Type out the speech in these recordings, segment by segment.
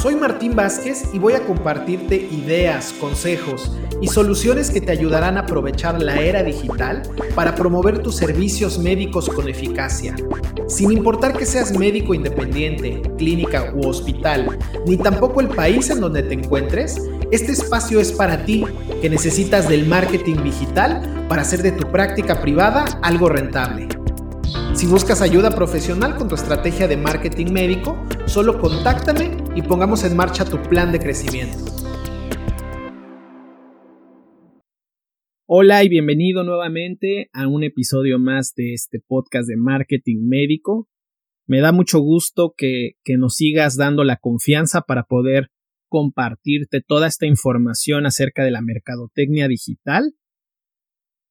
Soy Martín Vázquez y voy a compartirte ideas, consejos y soluciones que te ayudarán a aprovechar la era digital para promover tus servicios médicos con eficacia. Sin importar que seas médico independiente, clínica u hospital, ni tampoco el país en donde te encuentres, este espacio es para ti que necesitas del marketing digital para hacer de tu práctica privada algo rentable. Si buscas ayuda profesional con tu estrategia de marketing médico, solo contáctame y pongamos en marcha tu plan de crecimiento. Hola y bienvenido nuevamente a un episodio más de este podcast de marketing médico. Me da mucho gusto que, que nos sigas dando la confianza para poder compartirte toda esta información acerca de la mercadotecnia digital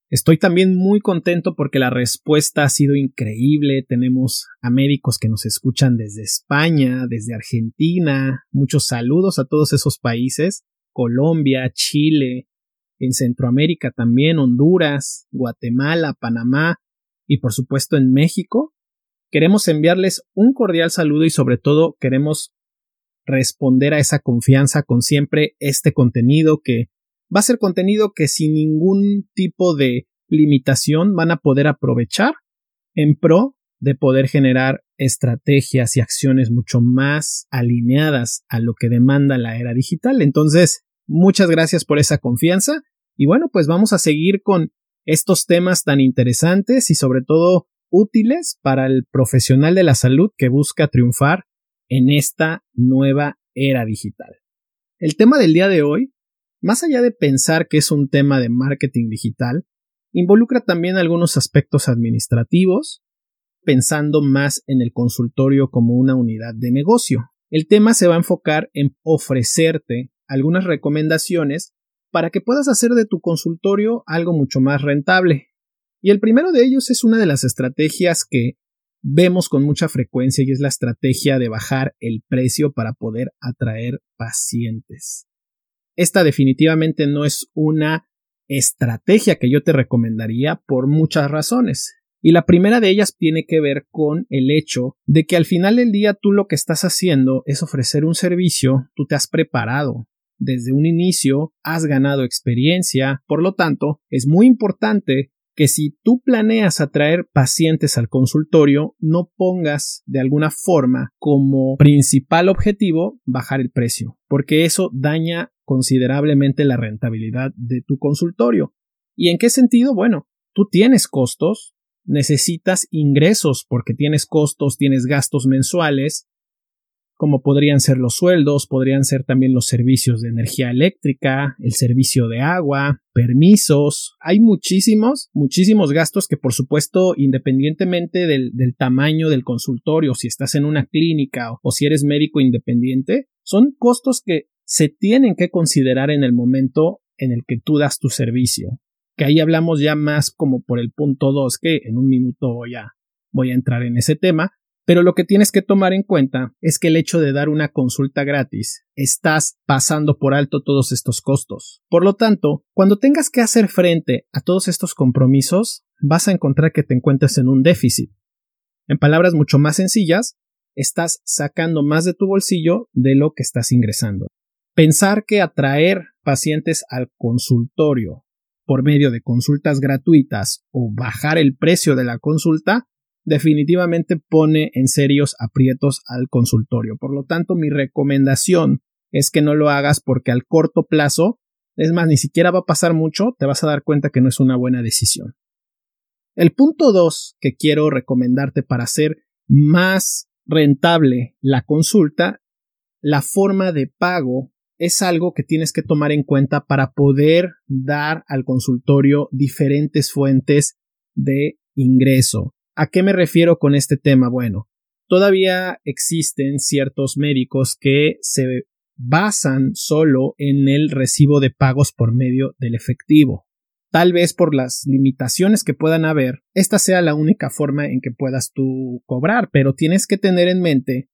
Estoy también muy contento porque la respuesta ha sido increíble. Tenemos a médicos que nos escuchan desde España, desde Argentina. Muchos saludos a todos esos países. Colombia, Chile, en Centroamérica también, Honduras, Guatemala, Panamá y por supuesto en México. Queremos enviarles un cordial saludo y sobre todo queremos responder a esa confianza con siempre este contenido que va a ser contenido que sin ningún tipo de limitación van a poder aprovechar en pro de poder generar estrategias y acciones mucho más alineadas a lo que demanda la era digital. Entonces, muchas gracias por esa confianza y bueno, pues vamos a seguir con estos temas tan interesantes y sobre todo útiles para el profesional de la salud que busca triunfar en esta nueva era digital. El tema del día de hoy más allá de pensar que es un tema de marketing digital, involucra también algunos aspectos administrativos, pensando más en el consultorio como una unidad de negocio. El tema se va a enfocar en ofrecerte algunas recomendaciones para que puedas hacer de tu consultorio algo mucho más rentable. Y el primero de ellos es una de las estrategias que vemos con mucha frecuencia y es la estrategia de bajar el precio para poder atraer pacientes. Esta definitivamente no es una estrategia que yo te recomendaría por muchas razones. Y la primera de ellas tiene que ver con el hecho de que al final del día tú lo que estás haciendo es ofrecer un servicio, tú te has preparado. Desde un inicio has ganado experiencia, por lo tanto, es muy importante que si tú planeas atraer pacientes al consultorio, no pongas de alguna forma como principal objetivo bajar el precio, porque eso daña considerablemente la rentabilidad de tu consultorio. ¿Y en qué sentido? Bueno, tú tienes costos, necesitas ingresos porque tienes costos, tienes gastos mensuales, como podrían ser los sueldos, podrían ser también los servicios de energía eléctrica, el servicio de agua, permisos. Hay muchísimos, muchísimos gastos que por supuesto, independientemente del, tamaño del consultorio, si estás en una clínica o si eres médico independiente, son costos que se tienen que considerar en el momento en el que tú das tu servicio. Que ahí hablamos ya más como por el punto 2, que en un minuto voy a, voy a entrar en ese tema, pero lo que tienes que tomar en cuenta es que el hecho de dar una consulta gratis, estás pasando por alto todos estos costos. Por lo tanto, cuando tengas que hacer frente a todos estos compromisos, vas a encontrar que te encuentres en un déficit. En palabras mucho más sencillas, estás sacando más de tu bolsillo de lo que estás ingresando. Pensar que atraer pacientes al consultorio por medio de consultas gratuitas o bajar el precio de la consulta definitivamente pone en serios aprietos al consultorio. Por lo tanto, mi recomendación es que no lo hagas porque al corto plazo, es más, ni siquiera va a pasar mucho, te vas a dar cuenta que no es una buena decisión. El punto 2 que quiero recomendarte para hacer más rentable la consulta, la forma de pago es algo que tienes que tomar en cuenta para poder dar al consultorio diferentes fuentes de ingreso. ¿A qué me refiero con este tema? Bueno, todavía existen ciertos médicos que se basan solo en el recibo de pagos por medio del efectivo. Tal vez por las limitaciones que puedan haber, esta sea la única forma en que puedas tú cobrar, pero tienes que tener en mente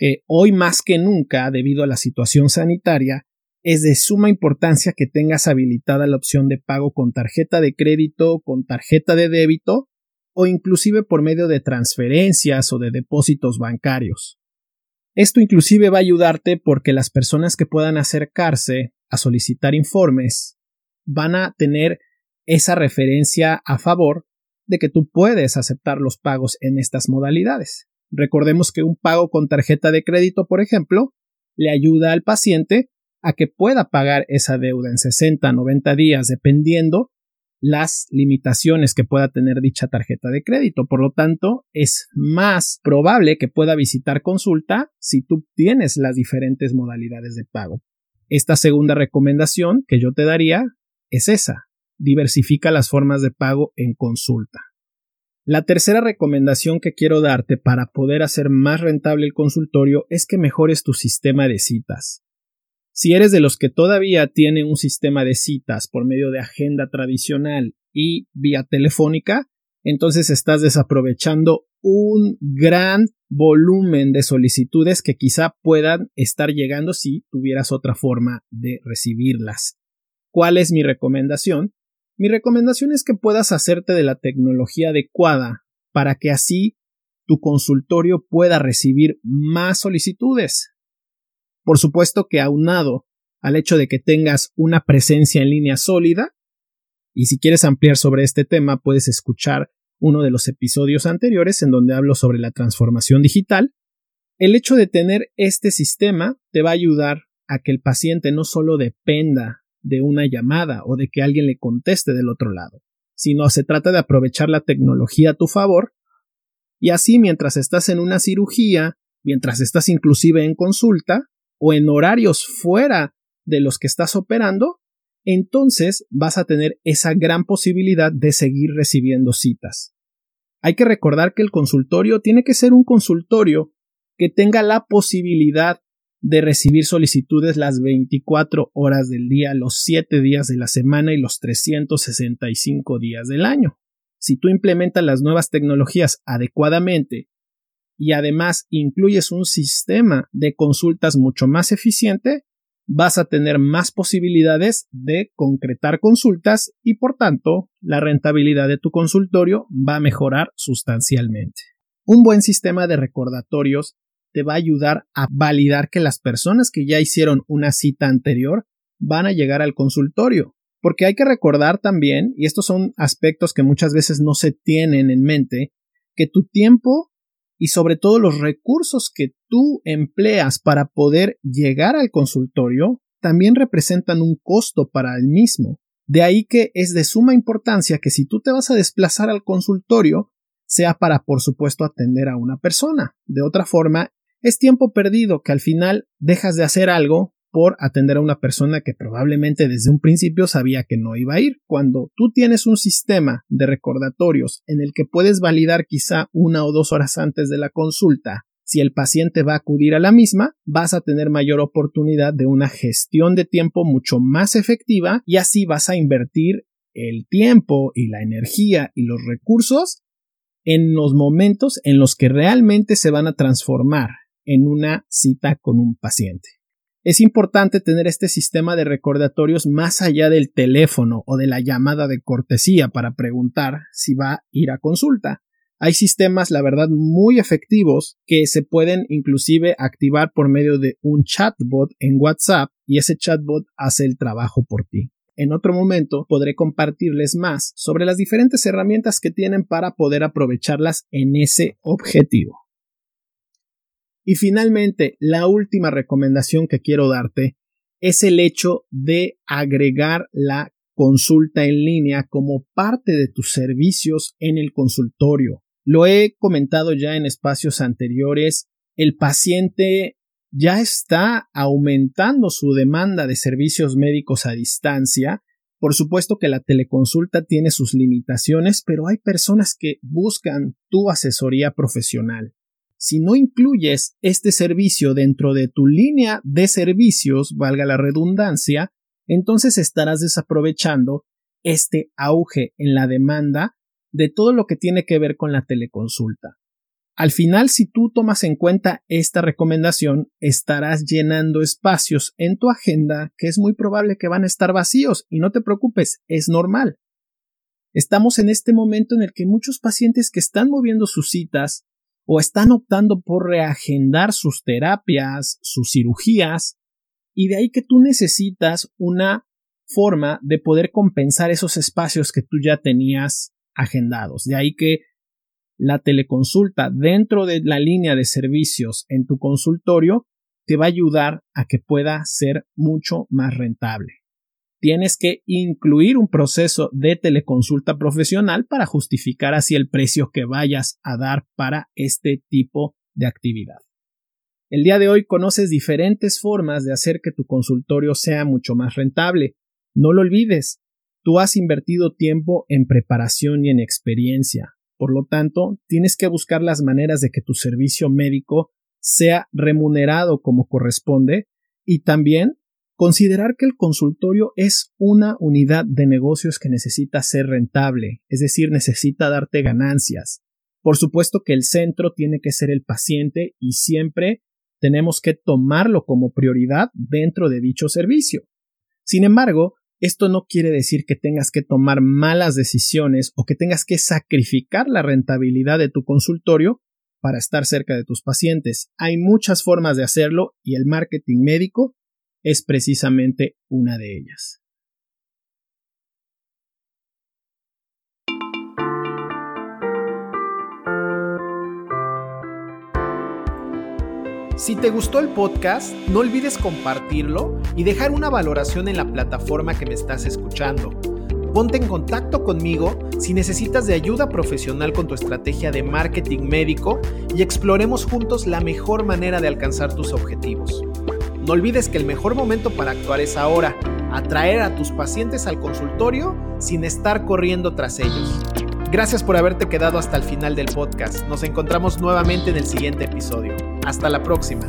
que hoy más que nunca, debido a la situación sanitaria, es de suma importancia que tengas habilitada la opción de pago con tarjeta de crédito, con tarjeta de débito o inclusive por medio de transferencias o de depósitos bancarios. Esto inclusive va a ayudarte porque las personas que puedan acercarse a solicitar informes van a tener esa referencia a favor de que tú puedes aceptar los pagos en estas modalidades. Recordemos que un pago con tarjeta de crédito, por ejemplo, le ayuda al paciente a que pueda pagar esa deuda en 60, 90 días, dependiendo las limitaciones que pueda tener dicha tarjeta de crédito. Por lo tanto, es más probable que pueda visitar consulta si tú tienes las diferentes modalidades de pago. Esta segunda recomendación que yo te daría es esa. Diversifica las formas de pago en consulta. La tercera recomendación que quiero darte para poder hacer más rentable el consultorio es que mejores tu sistema de citas. Si eres de los que todavía tiene un sistema de citas por medio de agenda tradicional y vía telefónica, entonces estás desaprovechando un gran volumen de solicitudes que quizá puedan estar llegando si tuvieras otra forma de recibirlas. ¿Cuál es mi recomendación? Mi recomendación es que puedas hacerte de la tecnología adecuada para que así tu consultorio pueda recibir más solicitudes. Por supuesto que aunado al hecho de que tengas una presencia en línea sólida, y si quieres ampliar sobre este tema puedes escuchar uno de los episodios anteriores en donde hablo sobre la transformación digital, el hecho de tener este sistema te va a ayudar a que el paciente no solo dependa de una llamada o de que alguien le conteste del otro lado, sino se trata de aprovechar la tecnología a tu favor y así mientras estás en una cirugía, mientras estás inclusive en consulta, o en horarios fuera de los que estás operando, entonces vas a tener esa gran posibilidad de seguir recibiendo citas. Hay que recordar que el consultorio tiene que ser un consultorio que tenga la posibilidad de recibir solicitudes las 24 horas del día, los 7 días de la semana y los 365 días del año. Si tú implementas las nuevas tecnologías adecuadamente y además incluyes un sistema de consultas mucho más eficiente, vas a tener más posibilidades de concretar consultas y por tanto la rentabilidad de tu consultorio va a mejorar sustancialmente. Un buen sistema de recordatorios te va a ayudar a validar que las personas que ya hicieron una cita anterior van a llegar al consultorio. Porque hay que recordar también, y estos son aspectos que muchas veces no se tienen en mente, que tu tiempo y sobre todo los recursos que tú empleas para poder llegar al consultorio también representan un costo para el mismo. De ahí que es de suma importancia que si tú te vas a desplazar al consultorio, sea para, por supuesto, atender a una persona. De otra forma, es tiempo perdido que al final dejas de hacer algo por atender a una persona que probablemente desde un principio sabía que no iba a ir. Cuando tú tienes un sistema de recordatorios en el que puedes validar quizá una o dos horas antes de la consulta si el paciente va a acudir a la misma, vas a tener mayor oportunidad de una gestión de tiempo mucho más efectiva y así vas a invertir el tiempo y la energía y los recursos en los momentos en los que realmente se van a transformar en una cita con un paciente. Es importante tener este sistema de recordatorios más allá del teléfono o de la llamada de cortesía para preguntar si va a ir a consulta. Hay sistemas, la verdad, muy efectivos que se pueden inclusive activar por medio de un chatbot en WhatsApp y ese chatbot hace el trabajo por ti. En otro momento podré compartirles más sobre las diferentes herramientas que tienen para poder aprovecharlas en ese objetivo. Y finalmente, la última recomendación que quiero darte es el hecho de agregar la consulta en línea como parte de tus servicios en el consultorio. Lo he comentado ya en espacios anteriores, el paciente ya está aumentando su demanda de servicios médicos a distancia. Por supuesto que la teleconsulta tiene sus limitaciones, pero hay personas que buscan tu asesoría profesional si no incluyes este servicio dentro de tu línea de servicios, valga la redundancia, entonces estarás desaprovechando este auge en la demanda de todo lo que tiene que ver con la teleconsulta. Al final, si tú tomas en cuenta esta recomendación, estarás llenando espacios en tu agenda que es muy probable que van a estar vacíos y no te preocupes, es normal. Estamos en este momento en el que muchos pacientes que están moviendo sus citas o están optando por reagendar sus terapias, sus cirugías, y de ahí que tú necesitas una forma de poder compensar esos espacios que tú ya tenías agendados. De ahí que la teleconsulta dentro de la línea de servicios en tu consultorio te va a ayudar a que pueda ser mucho más rentable. Tienes que incluir un proceso de teleconsulta profesional para justificar así el precio que vayas a dar para este tipo de actividad. El día de hoy conoces diferentes formas de hacer que tu consultorio sea mucho más rentable. No lo olvides, tú has invertido tiempo en preparación y en experiencia. Por lo tanto, tienes que buscar las maneras de que tu servicio médico sea remunerado como corresponde y también considerar que el consultorio es una unidad de negocios que necesita ser rentable, es decir, necesita darte ganancias. Por supuesto que el centro tiene que ser el paciente y siempre tenemos que tomarlo como prioridad dentro de dicho servicio. Sin embargo, esto no quiere decir que tengas que tomar malas decisiones o que tengas que sacrificar la rentabilidad de tu consultorio para estar cerca de tus pacientes. Hay muchas formas de hacerlo y el marketing médico es precisamente una de ellas. Si te gustó el podcast, no olvides compartirlo y dejar una valoración en la plataforma que me estás escuchando. Ponte en contacto conmigo si necesitas de ayuda profesional con tu estrategia de marketing médico y exploremos juntos la mejor manera de alcanzar tus objetivos. No olvides que el mejor momento para actuar es ahora, atraer a tus pacientes al consultorio sin estar corriendo tras ellos. Gracias por haberte quedado hasta el final del podcast. Nos encontramos nuevamente en el siguiente episodio. Hasta la próxima.